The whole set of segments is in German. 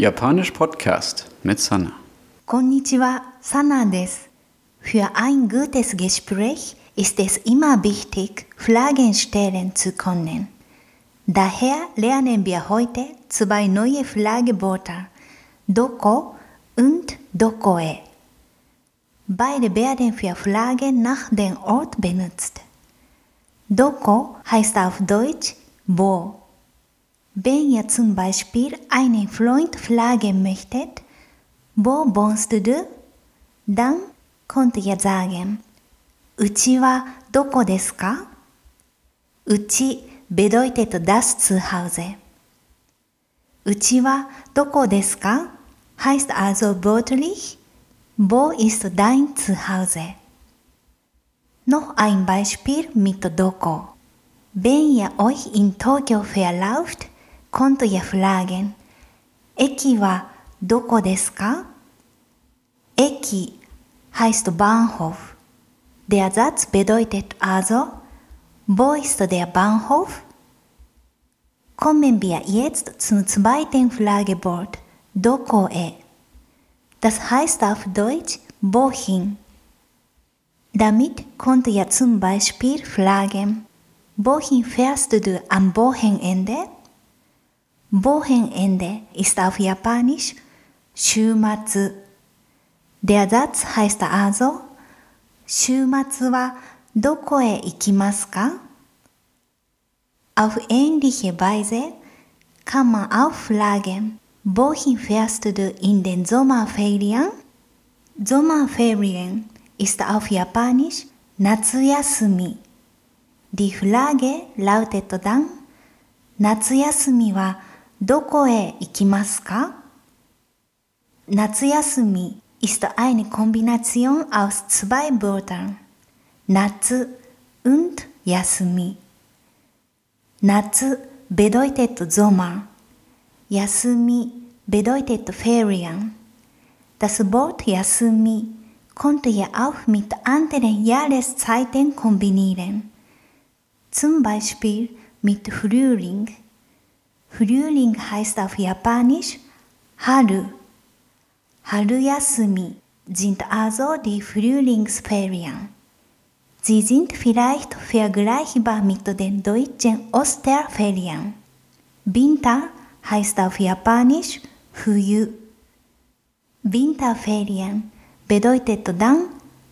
Japanisch Podcast mit Sana. Konnichiwa, Sana des. Für ein gutes Gespräch ist es immer wichtig, Fragen stellen zu können. Daher lernen wir heute zwei neue Fragewörter, Doko und Dokoe. Beide werden für Fragen nach dem Ort benutzt. Doko heißt auf Deutsch wo Wenn ihr zum Beispiel einen Freund fragen möchtet, wo wohnst du? Dann könnt ihr sagen, うちはどこですかうち bedeutet das Zuhause. うちはどこですか heißt also wörtlich, wo ist dein Zuhause? Noch ein Beispiel mit Doko. Wenn ihr euch in Tokio verlauft, Konto ja Fragen. Eki wa doko desu ka? Eki heißt Bahnhof. Der Satz bedeutet also, wo ist der Bahnhof? Kommen wir jetzt zum zweiten Fragewort, doko e. Das heißt auf Deutsch, wohin? Damit konnte ja zum Beispiel fragen, wohin fährst du am Wochenende? Wochenende ist auf Japanisch 週末。Der Satz heißt also, 週末はどこへ行きますか Auf ähnliche Weise kann man auch fragen, wohin fährst du in den Sommerferien? Sommerferien ist auf Japanisch Natsuyasumi. Die Frage lautet dann, 夏休みはどこへ行きますか夏休み ist eine Kombination aus zwei Wörtern. Natsu und Yasumi. Natsu bedeutet Sommer. Yasumi bedeutet Ferien. Das Wort Yasumi konnte ihr auch mit anderen Jahreszeiten kombinieren. Zum Beispiel mit Frühling. Frühling heißt auf Japanisch Haru. Haruyasumi sind also die Frühlingsferien. Sie sind vielleicht vergleichbar mit den deutschen Osterferien. Winter heißt auf Japanisch Fuyu. Winterferien bedeutet dann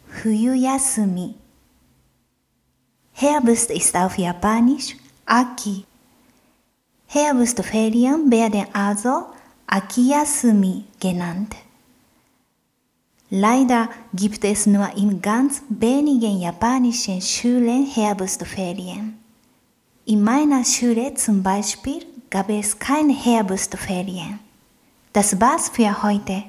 Fuyuyasumi. Herbst ist auf Japanisch Aki. Herbstferien werden also Akiyasumi genannt. Leider gibt es nur in ganz wenigen japanischen Schulen Herbstferien. In meiner Schule zum Beispiel gab es keine Herbstferien. Das war's für heute.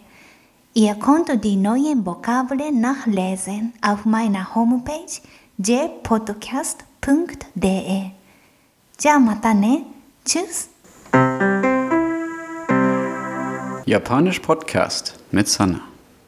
Ihr könnt die neuen Vokabeln nachlesen auf meiner Homepage jpodcast.de. じゃあまたね。 Tschüss! Japanisch Podcast mit Sana.